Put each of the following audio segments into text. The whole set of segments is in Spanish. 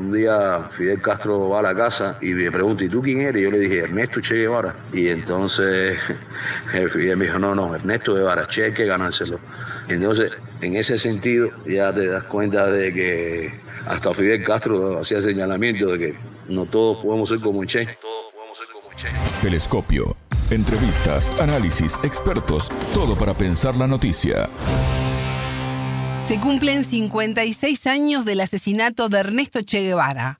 Un día Fidel Castro va a la casa y me pregunta, ¿y tú quién eres? Y yo le dije, Ernesto Che Guevara. Y entonces Fidel me dijo, no, no, Ernesto Guevara, Che hay que ganárselo. Entonces, en ese sentido, ya te das cuenta de que hasta Fidel Castro hacía señalamiento de que no todos podemos ser como Che. Telescopio. Entrevistas, análisis, expertos, todo para pensar la noticia. Se cumplen 56 años del asesinato de Ernesto Che Guevara.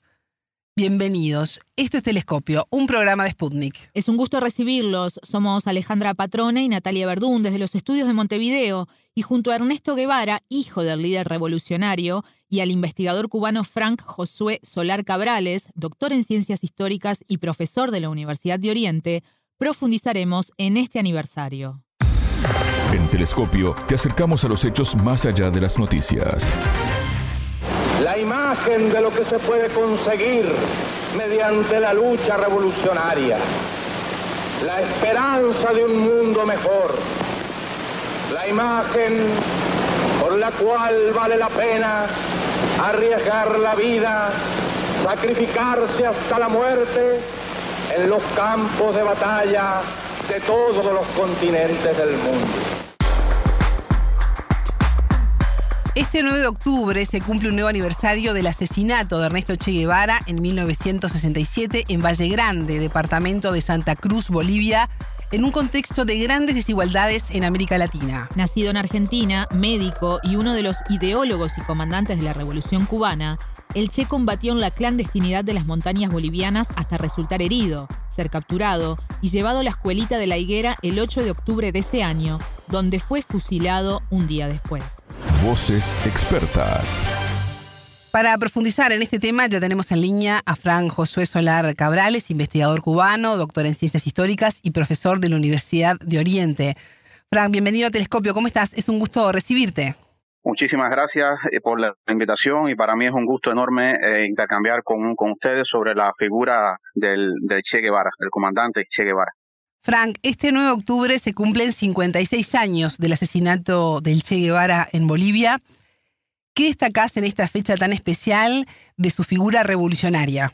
Bienvenidos. Esto es Telescopio, un programa de Sputnik. Es un gusto recibirlos. Somos Alejandra Patrone y Natalia Verdún desde los estudios de Montevideo y junto a Ernesto Guevara, hijo del líder revolucionario, y al investigador cubano Frank Josué Solar Cabrales, doctor en ciencias históricas y profesor de la Universidad de Oriente, profundizaremos en este aniversario. En Telescopio te acercamos a los hechos más allá de las noticias. La imagen de lo que se puede conseguir mediante la lucha revolucionaria. La esperanza de un mundo mejor. La imagen por la cual vale la pena arriesgar la vida, sacrificarse hasta la muerte en los campos de batalla de todos los continentes del mundo. Este 9 de octubre se cumple un nuevo aniversario del asesinato de Ernesto Che Guevara en 1967 en Valle Grande, departamento de Santa Cruz, Bolivia, en un contexto de grandes desigualdades en América Latina. Nacido en Argentina, médico y uno de los ideólogos y comandantes de la Revolución cubana, el Che combatió en la clandestinidad de las montañas bolivianas hasta resultar herido, ser capturado y llevado a la escuelita de la higuera el 8 de octubre de ese año, donde fue fusilado un día después. Voces expertas. Para profundizar en este tema ya tenemos en línea a Fran Josué Solar Cabrales, investigador cubano, doctor en ciencias históricas y profesor de la Universidad de Oriente. Fran, bienvenido a Telescopio, ¿cómo estás? Es un gusto recibirte. Muchísimas gracias eh, por la invitación y para mí es un gusto enorme eh, intercambiar con, con, ustedes sobre la figura del, del Che Guevara, del comandante Che Guevara. Frank, este 9 de octubre se cumplen 56 años del asesinato del Che Guevara en Bolivia. ¿Qué destacás en esta fecha tan especial de su figura revolucionaria?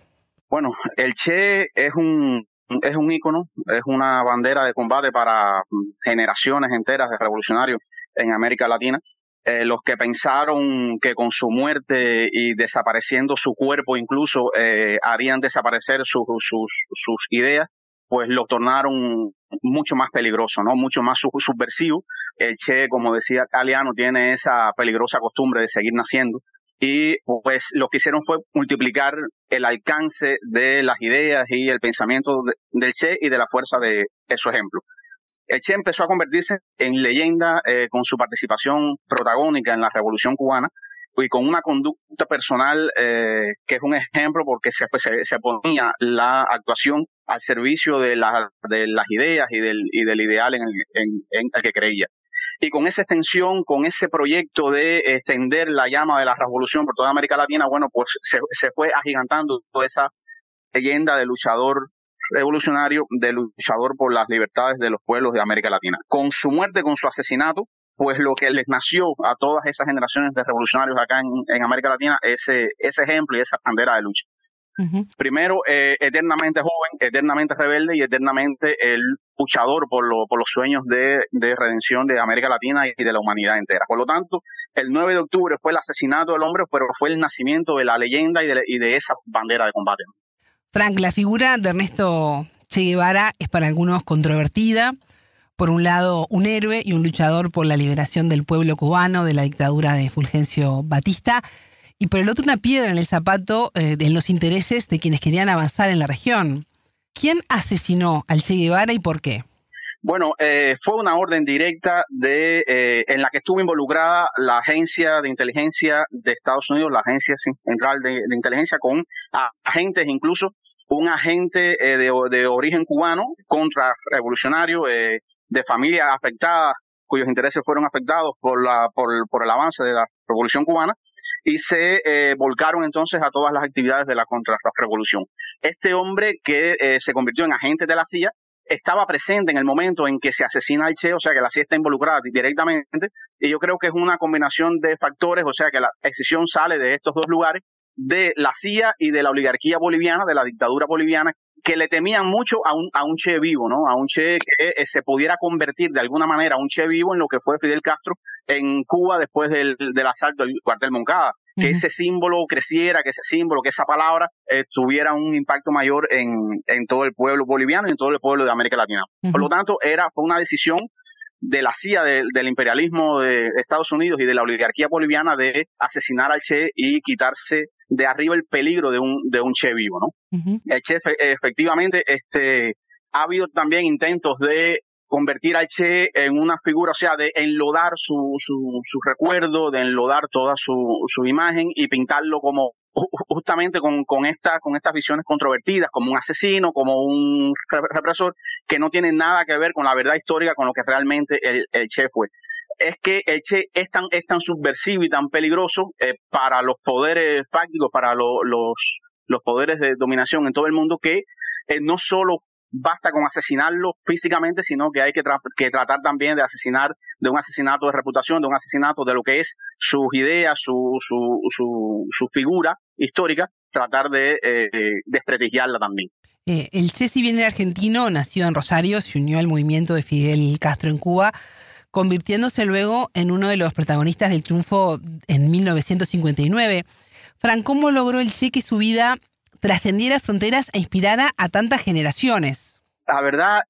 Bueno, el Che es un, es un ícono, es una bandera de combate para generaciones enteras de revolucionarios en América Latina. Eh, los que pensaron que con su muerte y desapareciendo su cuerpo incluso eh, harían desaparecer sus, sus, sus ideas, pues lo tornaron mucho más peligroso, ¿no? Mucho más subversivo. El Che, como decía Caliano, tiene esa peligrosa costumbre de seguir naciendo. Y pues lo que hicieron fue multiplicar el alcance de las ideas y el pensamiento del Che y de la fuerza de, su ejemplo. El Che empezó a convertirse en leyenda eh, con su participación protagónica en la Revolución cubana y con una conducta personal eh, que es un ejemplo porque se, se, ponía la actuación al servicio de, la, de las ideas y del, y del ideal en el, en, el que creía. Y con esa extensión, con ese proyecto de extender la llama de la revolución por toda América Latina, bueno, pues se, se fue agigantando toda esa leyenda de luchador revolucionario, de luchador por las libertades de los pueblos de América Latina. Con su muerte, con su asesinato, pues lo que les nació a todas esas generaciones de revolucionarios acá en, América Latina, ese, ese ejemplo y esa bandera de lucha. Primero, eh, eternamente joven, eternamente rebelde y eternamente el luchador por, lo, por los sueños de, de, redención de América Latina y de la humanidad entera. Por lo tanto, el 9 de octubre fue el asesinato del hombre, pero fue el nacimiento de la leyenda y de, y de esa bandera de combate. Frank, la figura de Ernesto Che Guevara es para algunos controvertida por un lado, un héroe y un luchador por la liberación del pueblo cubano de la dictadura de Fulgencio Batista, y por el otro una piedra en el zapato eh, en los intereses de quienes querían avanzar en la región. ¿Quién asesinó al Che Guevara y por qué? Bueno, eh, fue una orden directa de, eh, en la que estuvo involucrada la agencia de inteligencia de Estados Unidos, la agencia central de, inteligencia, con agentes, incluso un agente de, de, origen cubano, contrarrevolucionario, de familias afectadas, cuyos intereses fueron afectados por, la, por, por el avance de la Revolución cubana, y se eh, volcaron entonces a todas las actividades de la contrarrevolución. Este hombre que eh, se convirtió en agente de la CIA estaba presente en el momento en que se asesina al Che, o sea que la CIA está involucrada directamente, y yo creo que es una combinación de factores, o sea que la excisión sale de estos dos lugares de la CIA y de la oligarquía boliviana, de la dictadura boliviana, que le temían mucho a un, a un Che vivo, ¿no? A un Che que eh, se pudiera convertir de alguna manera, a un Che vivo en lo que fue Fidel Castro en Cuba después del, del asalto del cuartel Moncada. Que ese símbolo creciera, que ese símbolo, que esa palabra eh, tuviera un impacto mayor en, en todo el pueblo boliviano y en todo el pueblo de América Latina. Por lo tanto, era, fue una decisión de la CIA, del imperialismo de Estados Unidos y de la oligarquía boliviana de asesinar al Che y quitarse de arriba el peligro de un, de un Che vivo, ¿no? El Che efectivamente, este, ha habido también intentos de convertir al Che en una figura, o sea, de enlodar su, su, su recuerdo, de enlodar toda su, su imagen y pintarlo como justamente con, con, esta, con estas visiones controvertidas, como un asesino, como un represor, que no tienen nada que ver con la verdad histórica, con lo que realmente el, el Che fue. Es que el Che es tan, es tan subversivo y tan peligroso eh, para los poderes fácticos, para los, los poderes de dominación en todo el mundo, que eh, no solo basta con asesinarlo físicamente, sino que hay que, que, tratar también de asesinar, de un asesinato de reputación, de un asesinato de lo que es sus ideas, su, su, su, su figura histórica, tratar de eh, desprestigiarla también. Eh, el Che, si bien era argentino, nació en Rosario, se unió al movimiento de Fidel Castro en Cuba, convirtiéndose luego en uno de los protagonistas del triunfo en 1959. Fran, ¿cómo logró el Che que su vida trascendiera fronteras e inspirara a tantas generaciones? La verdad,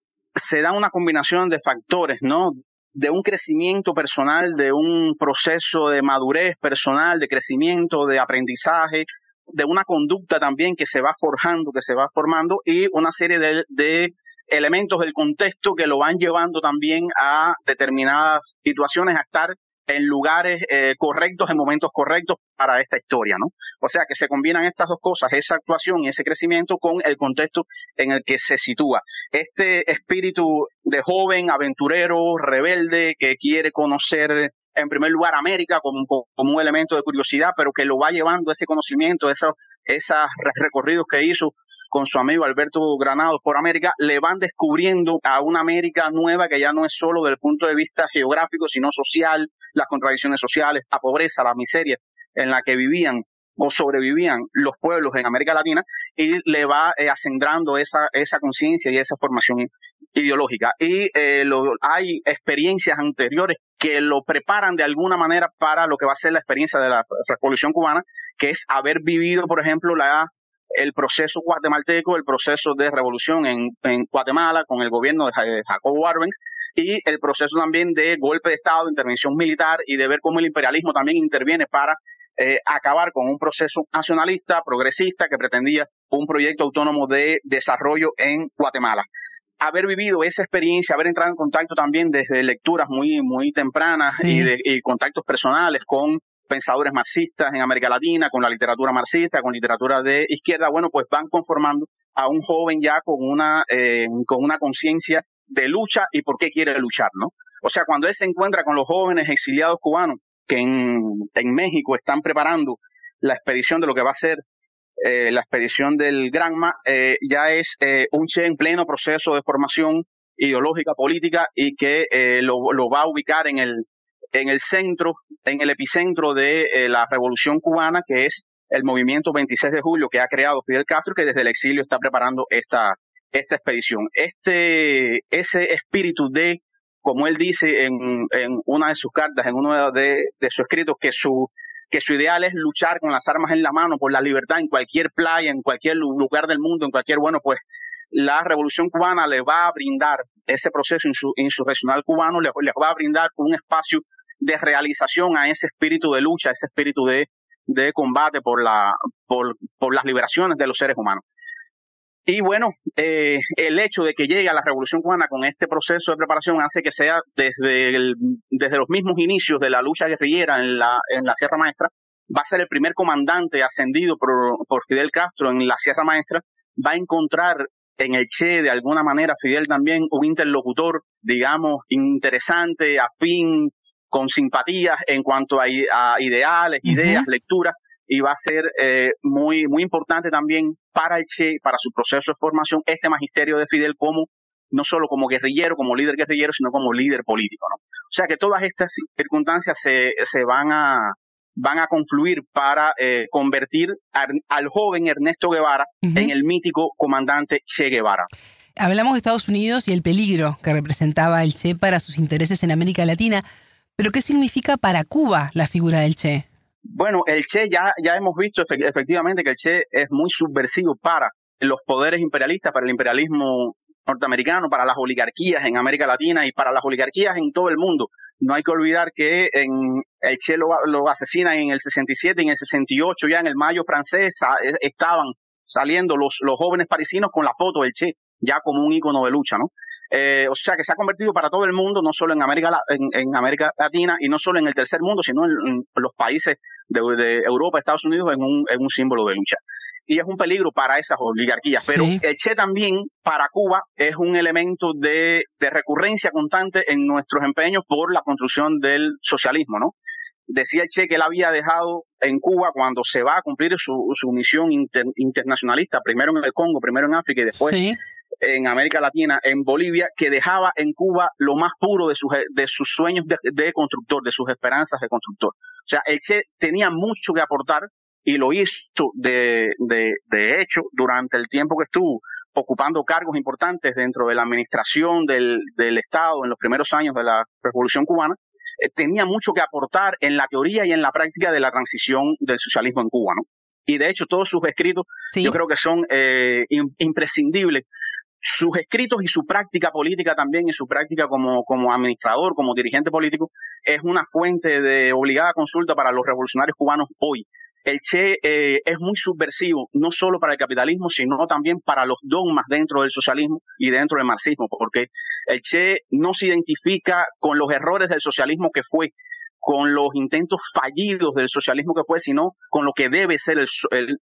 se da una combinación de factores, ¿no? De un crecimiento personal, de un proceso de madurez personal, de crecimiento, de aprendizaje, de una conducta también que se va forjando, que se va formando y una serie de, de elementos del contexto que lo van llevando también a determinadas situaciones, a estar en lugares eh, correctos, en momentos correctos para esta historia, ¿no? O sea que se combinan estas dos cosas, esa actuación y ese crecimiento con el contexto en el que se sitúa. Este espíritu de joven, aventurero, rebelde, que quiere conocer en primer lugar América como, como un elemento de curiosidad, pero que lo va llevando ese conocimiento, esos, esos recorridos que hizo con su amigo Alberto Granados por América, le van descubriendo a una América nueva que ya no es solo desde el punto de vista geográfico, sino social, las contradicciones sociales, la pobreza, la miseria en la que vivían o sobrevivían los pueblos en América Latina y le va eh, ascendrando esa, esa conciencia y esa formación ideológica. Y eh, hay experiencias anteriores que lo preparan de alguna manera para lo que va a ser la experiencia de la Revolución Cubana, que es haber vivido, por ejemplo, la el proceso guatemalteco, el proceso de revolución en, en Guatemala con el gobierno de Jacobo Warben y el proceso también de golpe de Estado, de intervención militar y de ver cómo el imperialismo también interviene para eh, acabar con un proceso nacionalista, progresista, que pretendía un proyecto autónomo de desarrollo en Guatemala. Haber vivido esa experiencia, haber entrado en contacto también desde lecturas muy, muy tempranas y, de, y contactos personales con pensadores marxistas en América Latina, con la literatura marxista, con literatura de izquierda, bueno, pues van conformando a un joven ya con una, eh, con una conciencia de lucha y por qué quiere luchar, ¿no? O sea, cuando él se encuentra con los jóvenes exiliados cubanos que en, México están preparando la expedición de lo que va a ser eh, la expedición del Granma, eh, ya es eh, un Che en pleno proceso de formación ideológica, política y que eh, lo, lo va a ubicar en el, en el centro, en el epicentro de eh, la revolución cubana, que es el movimiento 26 de julio que ha creado Fidel Castro, que desde el exilio está preparando esta, esta expedición. Este, ese espíritu de, como él dice en, en una de sus cartas, en uno de, de sus escritos, que su, que su ideal es luchar con las armas en la mano por la libertad en cualquier playa, en cualquier lugar del mundo, en cualquier, bueno, pues la revolución cubana le va a brindar ese proceso insurreccional cubano, le, va a brindar un espacio de realización a ese espíritu de lucha, ese espíritu de, de combate por, la, por, por las liberaciones de los seres humanos. Y bueno, eh, el hecho de que llegue a la Revolución Cubana con este proceso de preparación hace que sea desde, el, desde los mismos inicios de la lucha guerrillera en la, en la Sierra Maestra, va a ser el primer comandante ascendido por, por Fidel Castro en la Sierra Maestra, va a encontrar en el Che de alguna manera Fidel también un interlocutor, digamos, interesante, afín, con simpatías en cuanto a, ideales, ideas, lecturas, y va a ser eh, muy, muy importante también para el Che, para su proceso de formación, este magisterio de Fidel como no solo como guerrillero, como líder guerrillero, sino como líder político, ¿no? O sea que todas estas circunstancias se, se van a van a confluir para eh, convertir al joven Ernesto Guevara en el mítico comandante Che Guevara. Hablamos de Estados Unidos y el peligro que representaba el Che para sus intereses en América Latina, pero ¿qué significa para Cuba la figura del Che? Bueno, el Che ya, ya hemos visto efectivamente que el Che es muy subversivo para los poderes imperialistas, para el imperialismo norteamericano, para las oligarquías en América Latina y para las oligarquías en todo el mundo. No hay que olvidar que en el Che lo, lo asesinan en el 67 y en el 68 ya en el mayo francés eh, estaban saliendo los, los jóvenes parisinos con la foto del Che, ya como un ícono de lucha, ¿no? Eh, o sea que se ha convertido para todo el mundo, no solo en América, en, América Latina y no solo en el tercer mundo, sino en, los países de, de, Europa, Estados Unidos, en un, en un símbolo de lucha y es un peligro para esas oligarquías. Pero el Che también para Cuba es un elemento de, recurrencia constante en nuestros empeños por la construcción del socialismo, ¿no? Decía el Che que él había dejado en Cuba cuando se va a cumplir su, su misión internacionalista, primero en el Congo, primero en África y después en América Latina, en Bolivia, que dejaba en Cuba lo más puro de sus, de sus sueños de, de constructor, de sus esperanzas de constructor. O sea, el Che tenía mucho que aportar y lo hizo de, de, de hecho durante el tiempo que estuvo ocupando cargos importantes dentro de la administración del, del Estado en los primeros años de la Revolución cubana, eh, tenía mucho que aportar en la teoría y en la práctica de la transición del socialismo en Cuba, ¿no? Y de hecho todos sus escritos yo creo que son eh, imprescindibles. Sus escritos y su práctica política también y su práctica como, como administrador, como dirigente político, es una fuente de obligada consulta para los revolucionarios cubanos hoy el Che eh, es muy subversivo, no solo para el capitalismo, sino también para los dogmas dentro del socialismo y dentro del marxismo, porque el Che no se identifica con los errores del socialismo que fue, con los intentos fallidos del socialismo que fue, sino con lo que debe ser el,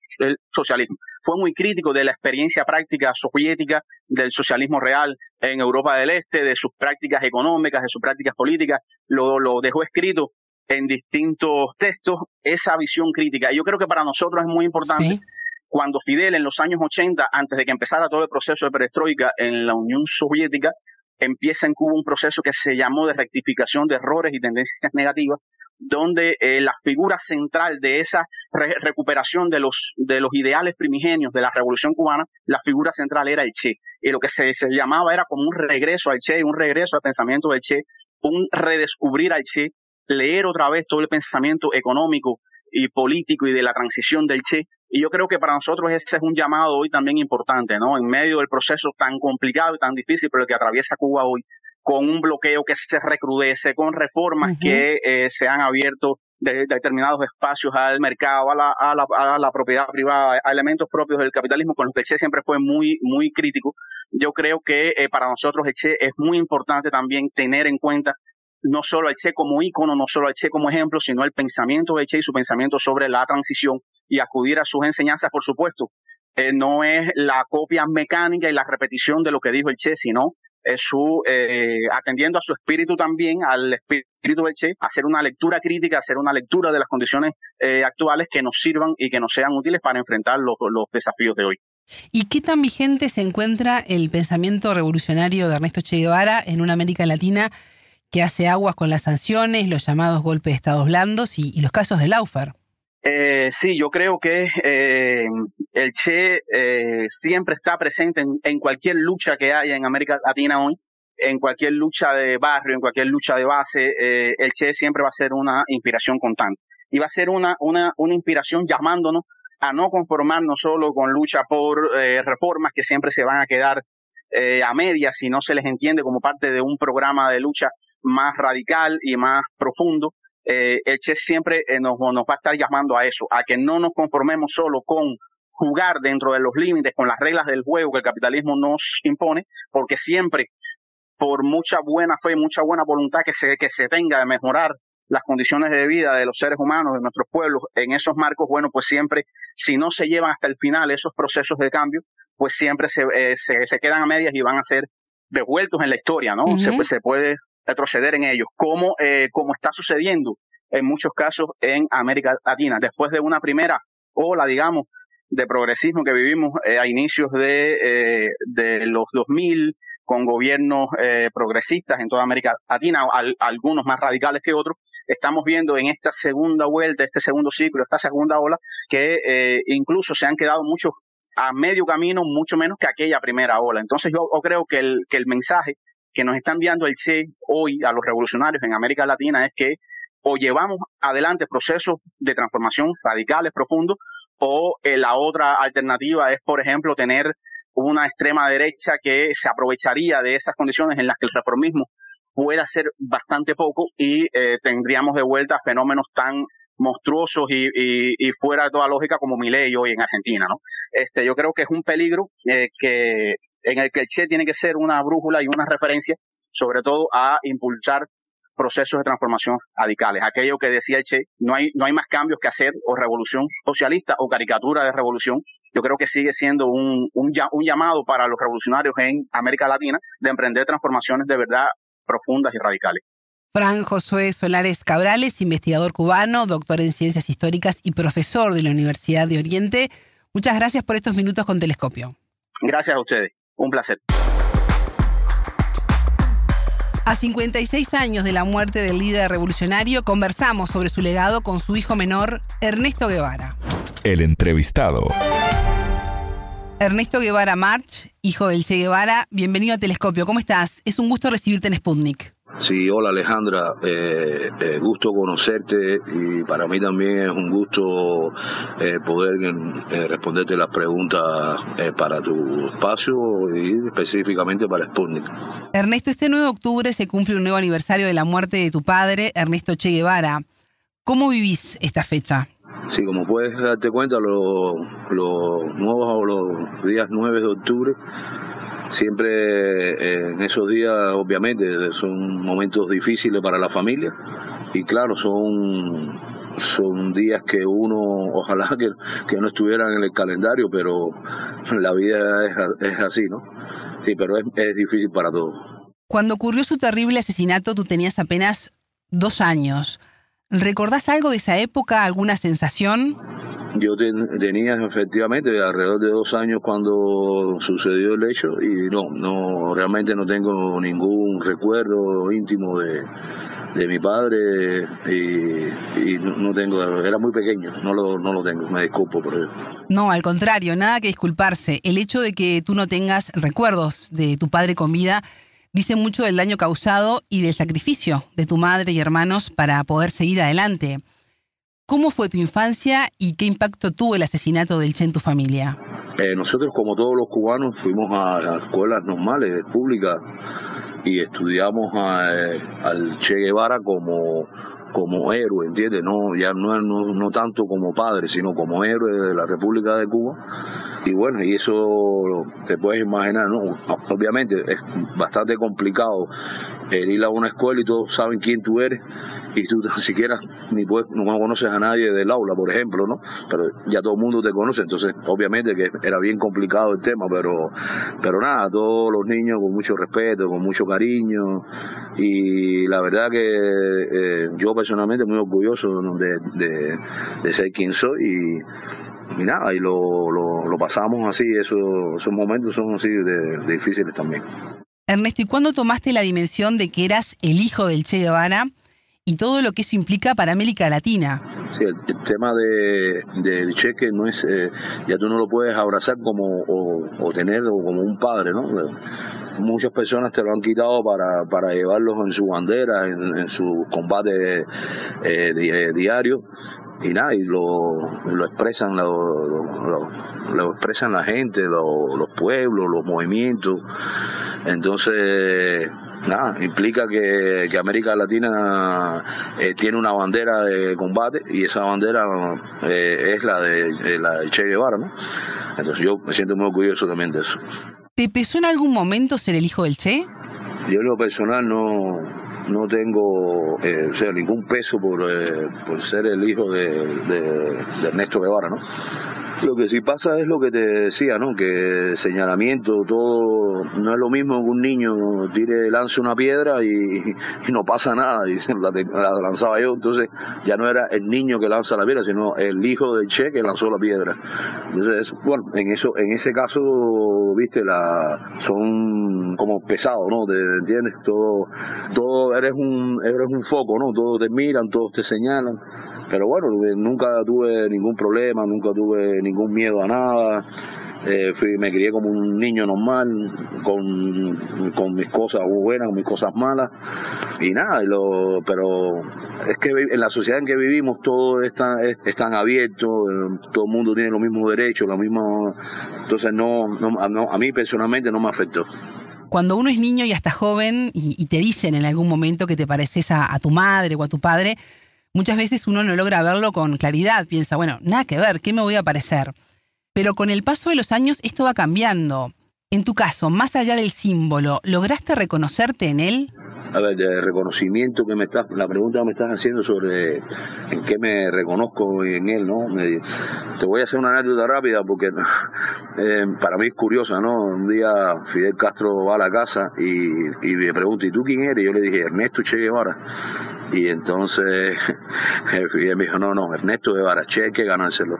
socialismo. Fue muy crítico de la experiencia práctica soviética del socialismo real en Europa del Este, de sus prácticas económicas, de sus prácticas políticas, lo dejó escrito en distintos textos esa visión crítica. Y yo creo que para nosotros es muy importante cuando Fidel en los años 80, antes de que empezara todo el proceso de perestroika en la Unión Soviética, empieza en Cuba un proceso que se llamó de rectificación de errores y tendencias negativas, donde eh, la figura central de esa recuperación de los, de los ideales primigenios de la revolución cubana, la figura central era el Che. Y lo que se, se llamaba era como un regreso al Che, un regreso al pensamiento del Che, un redescubrir al Che leer otra vez todo el pensamiento económico y político y de la transición del Che. Y yo creo que para nosotros ese es un llamado hoy también importante, ¿no? En medio del proceso tan complicado y tan difícil, pero que atraviesa Cuba hoy, con un bloqueo que se recrudece, con reformas que eh, se han abierto de, determinados espacios al mercado, a la, a, la, a la, propiedad privada, a elementos propios del capitalismo, con los que el Che siempre fue muy, muy crítico. Yo creo que eh, para nosotros el Che es muy importante también tener en cuenta no solo al Che como ícono, no solo al Che como ejemplo, sino el pensamiento de Che y su pensamiento sobre la transición y acudir a sus enseñanzas, por supuesto. Eh, no es la copia mecánica y la repetición de lo que dijo el Che, sino es su eh, atendiendo a su espíritu también, al espíritu del Che, hacer una lectura crítica, hacer una lectura de las condiciones eh, actuales que nos sirvan y que nos sean útiles para enfrentar los, los desafíos de hoy. ¿Y qué tan vigente se encuentra el pensamiento revolucionario de Ernesto Che Guevara en una América Latina que hace aguas con las sanciones, los llamados golpes de estados blandos y, los casos de Laufer. Eh, sí, yo creo que eh, el Che eh, siempre está presente en, cualquier lucha que haya en América Latina hoy, en cualquier lucha de barrio, en cualquier lucha de base, el Che siempre va a ser una inspiración constante. Y va a ser una, una, una inspiración llamándonos a no conformarnos solo con lucha por reformas que siempre se van a quedar a medias si no se les entiende como parte de un programa de lucha más radical y más profundo, eh, el Che siempre eh, nos, nos va a estar llamando a eso, a que no nos conformemos solo con jugar dentro de los límites, con las reglas del juego que el capitalismo nos impone, porque siempre, por mucha buena fe, mucha buena voluntad que se, que se tenga de mejorar las condiciones de vida de los seres humanos, de nuestros pueblos, en esos marcos, bueno, pues siempre, si no se llevan hasta el final esos procesos de cambio, pues siempre se, eh, se, se, quedan a medias y van a ser devueltos en la historia, ¿no? se, se puede retroceder en ellos, como, eh, como está sucediendo en muchos casos en América Latina. Después de una primera ola, digamos, de progresismo que vivimos eh, a inicios de, eh, de los 2000, con gobiernos eh, progresistas en toda América Latina, algunos más radicales que otros, estamos viendo en esta segunda vuelta, este segundo ciclo, esta segunda ola, que eh, incluso se han quedado muchos a medio camino, mucho menos que aquella primera ola. Entonces yo, creo que el, que el mensaje que nos está enviando el Che hoy a los revolucionarios en América Latina es que o llevamos adelante procesos de transformación radicales, profundos, o eh, la otra alternativa es, por ejemplo, tener una extrema derecha que se aprovecharía de esas condiciones en las que el reformismo pueda ser bastante poco y eh, tendríamos de vuelta fenómenos tan monstruosos y, y, fuera de toda lógica como Milei hoy en Argentina, ¿no? Este, yo creo que es un peligro eh, que en el que el Che tiene que ser una brújula y una referencia, sobre todo a impulsar procesos de transformación radicales. Aquello que decía el Che, no hay, no hay más cambios que hacer o revolución socialista o caricatura de revolución. Yo creo que sigue siendo un, un, un llamado para los revolucionarios en América Latina de emprender transformaciones de verdad profundas y radicales. Fran Josué Solares Cabrales, investigador cubano, doctor en ciencias históricas y profesor de la Universidad de Oriente. Muchas gracias por estos minutos con Telescopio. Gracias a ustedes. Un placer. A 56 años de la muerte del líder revolucionario, conversamos sobre su legado con su hijo menor, Ernesto Guevara. El entrevistado. Ernesto Guevara March, hijo del Che Guevara, bienvenido a Telescopio. ¿Cómo estás? Es un gusto recibirte en Sputnik. Sí, hola Alejandra, eh, eh, gusto conocerte y para mí también es un gusto eh, poder responderte las preguntas para tu espacio y específicamente para Sputnik. Ernesto, este 9 de octubre se cumple un nuevo aniversario de la muerte de tu padre, Ernesto Che Guevara. ¿Cómo vivís esta fecha? Sí, como puedes darte cuenta, los, los nuevos los días 9 de octubre, siempre eh, en esos días, obviamente, son momentos difíciles para la familia y claro, son son días que uno, ojalá que, que no estuvieran en el calendario, pero la vida es, es así, ¿no? Sí, pero es, es difícil para todos. Cuando ocurrió su terrible asesinato, tú tenías apenas dos años. ¿Recordás algo de esa época, alguna sensación? Yo tenía efectivamente alrededor de dos años cuando sucedió el hecho y no, no realmente no tengo ningún recuerdo íntimo de, de mi padre y, no, tengo, era muy pequeño, no lo, no lo tengo, me disculpo por eso. No, al contrario, nada que disculparse. El hecho de que tú no tengas recuerdos de tu padre con vida dice mucho del daño causado y del sacrificio de tu madre y hermanos para poder seguir adelante. ¿Cómo fue tu infancia y qué impacto tuvo el asesinato del Che en tu familia? Eh, nosotros, como todos los cubanos, fuimos a, escuelas normales, públicas, y estudiamos eh, al Che Guevara como como héroe, ¿entiendes? No, ya no, no, no tanto como padre, sino como héroe de la República de Cuba. Y bueno, y eso te puedes imaginar, ¿no? Obviamente es bastante complicado ir a una escuela y todos saben quién tú eres y tú ni siquiera ni puedes, no conoces a nadie del aula, por ejemplo, ¿no? Pero ya todo el mundo te conoce, entonces obviamente que era bien complicado el tema, pero pero nada, todos los niños con mucho respeto, con mucho cariño y la verdad que eh, yo personalmente muy orgulloso de, de, ser quien soy y, y nada, y lo, lo, pasamos así, esos, esos momentos son así de, difíciles también. Ernesto, ¿y cuándo tomaste la dimensión de que eras el hijo del Che Guevara y todo lo que eso implica para América Latina. Sí, el, tema de, del cheque no es, eh, ya tú no lo puedes abrazar como o, tener como un padre, ¿no? Muchas personas te lo han quitado para, para llevarlos en su bandera, en, su combate eh, eh, diario y nada, y lo, lo expresan lo, lo, expresan la gente, los pueblos, los movimientos. Entonces, nada, implica que, que América Latina eh, tiene una bandera de combate y esa bandera eh, es la de, la Che Guevara, ¿no? Entonces yo me siento muy orgulloso también de eso. ¿Te pesó en algún momento ser el hijo del Che? Yo en lo personal no, no tengo eh, o sea, ningún peso por, por ser el hijo de, de, de Ernesto Guevara, ¿no? Lo que sí pasa es lo que te decía, ¿no? Que señalamiento, todo, no es lo mismo que un niño tire, lance una piedra y, no pasa nada, y la, la, lanzaba yo, entonces ya no era el niño que lanza la piedra, sino el hijo del Che que lanzó la piedra. Entonces, bueno, en eso, en ese caso, viste, la, son como pesados, ¿no? ¿Te entiendes? Todo, todo, eres un, eres un foco, ¿no? Todos te miran, todos te señalan pero bueno, nunca tuve ningún problema, nunca tuve ningún miedo a nada. Eh, fui, me crié como un niño normal, con, con mis cosas buenas, con mis cosas malas, y nada, lo, pero es que en la sociedad en que vivimos todo está, es, tan abierto, eh, todo el mundo tiene los mismos derechos, lo mismo, entonces no, no, a mí personalmente no me afectó cuando uno es niño y hasta joven y, te dicen en algún momento que te pareces a, tu madre o a tu padre, Muchas veces uno no logra verlo con claridad, piensa, bueno, nada que ver, ¿qué me voy a parecer? Pero con el paso de los años esto va cambiando. En tu caso, más allá del símbolo, ¿lograste reconocerte en él? A ver, de reconocimiento que me estás, la pregunta que me estás haciendo sobre en qué me reconozco en él, ¿no? te voy a hacer una anécdota rápida porque eh, para mí es curiosa, ¿no? Un día Fidel Castro va a la casa y, y me pregunta, ¿y tú quién eres? Y yo le dije, Ernesto Che Guevara. Y entonces Fidel me dijo, no, no, Ernesto Guevara, Che hay que ganárselo.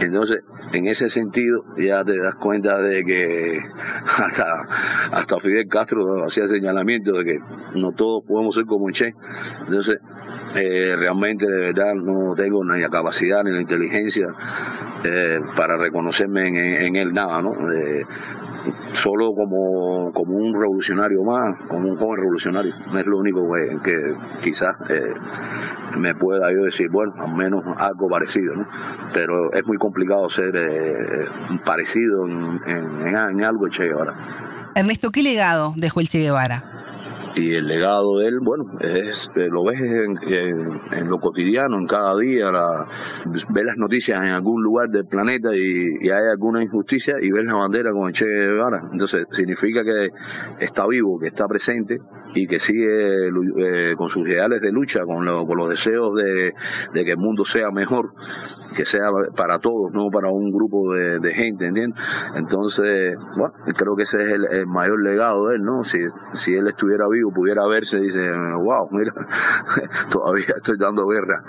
Entonces, en ese sentido, ya te das cuenta de que hasta, hasta Fidel Castro hacía señalamiento de que no todos podemos ser como Che. Entonces, eh, realmente de verdad no tengo ni la capacidad ni la inteligencia eh, para reconocerme en, él nada, ¿no? Eh, solo como, como un revolucionario más, como un joven revolucionario. No es lo único que, que quizás eh, me pueda yo decir, bueno, al menos algo parecido, ¿no? Pero es muy complicado ser eh, parecido en, en, algo Che Guevara. Ernesto, ¿qué legado dejó el Che Guevara? Y el legado de él, bueno, es, eh, lo ves en, lo cotidiano, en cada día, la, ves las noticias en algún lugar del planeta y, hay alguna injusticia y ves la bandera con el Che Guevara. Entonces significa que está vivo, que está presente y que sigue eh, con sus ideales de lucha, con, con los deseos de, que el mundo sea mejor, que sea para todos, no para un grupo de, gente, ¿entiendes? Entonces, bueno, creo que ese es el, mayor legado de él, ¿no? Si, si él estuviera vivo, pudiera verse, dice, wow, mira, todavía estoy dando guerra.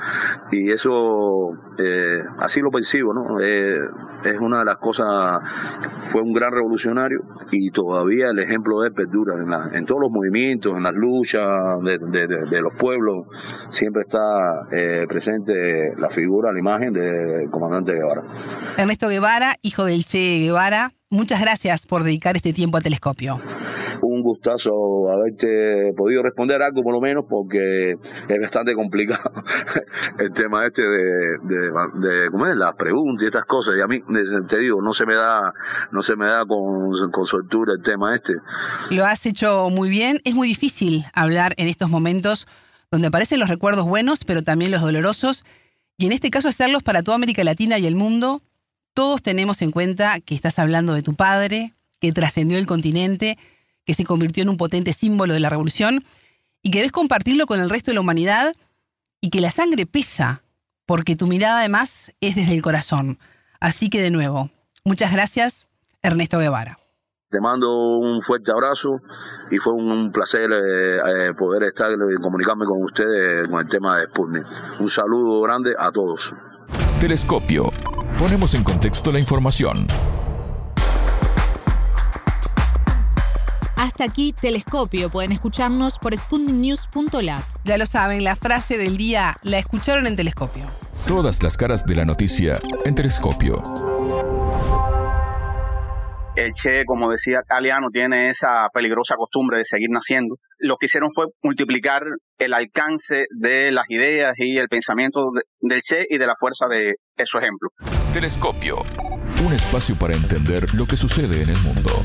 Y eso, eh, así lo percibo, ¿no? Eh, es una de las cosas, fue un gran revolucionario y todavía el ejemplo de él perdura en, en todos los movimientos, en las luchas de, los pueblos, siempre está eh, presente la figura, la imagen del comandante Guevara. Ernesto Guevara, hijo del Che Guevara, muchas gracias por dedicar este tiempo a Telescopio un gustazo haberte podido responder algo por lo menos porque es bastante complicado el tema este de, las preguntas y estas cosas. Y a mí te digo no se me da no se me da con, con soltura el tema este. Lo has hecho muy bien. Es muy difícil hablar en estos momentos donde aparecen los recuerdos buenos pero también los dolorosos. Y en este caso hacerlos para toda América Latina y el mundo todos tenemos en cuenta que estás hablando de tu padre que trascendió el continente que se convirtió en un potente símbolo de la revolución y que ves compartirlo con el resto de la humanidad y que la sangre pesa, porque tu mirada además es desde el corazón. Así que de nuevo, muchas gracias, Ernesto Guevara. Te mando un fuerte abrazo y fue un placer eh, eh, poder estar y comunicarme con ustedes con el tema de Sputnik. Un saludo grande a todos. Telescopio. Ponemos en contexto la información. Hasta aquí Telescopio. Pueden escucharnos por sputniknews.lat. Ya lo saben, la frase del día la escucharon en Telescopio. Todas las caras de la noticia en Telescopio. El Che, como decía Caliano, tiene esa peligrosa costumbre de seguir naciendo. Lo que hicieron fue multiplicar el alcance de las ideas y el pensamiento del Che y de la fuerza de, de su ejemplo. Telescopio, un espacio para entender lo que sucede en el mundo.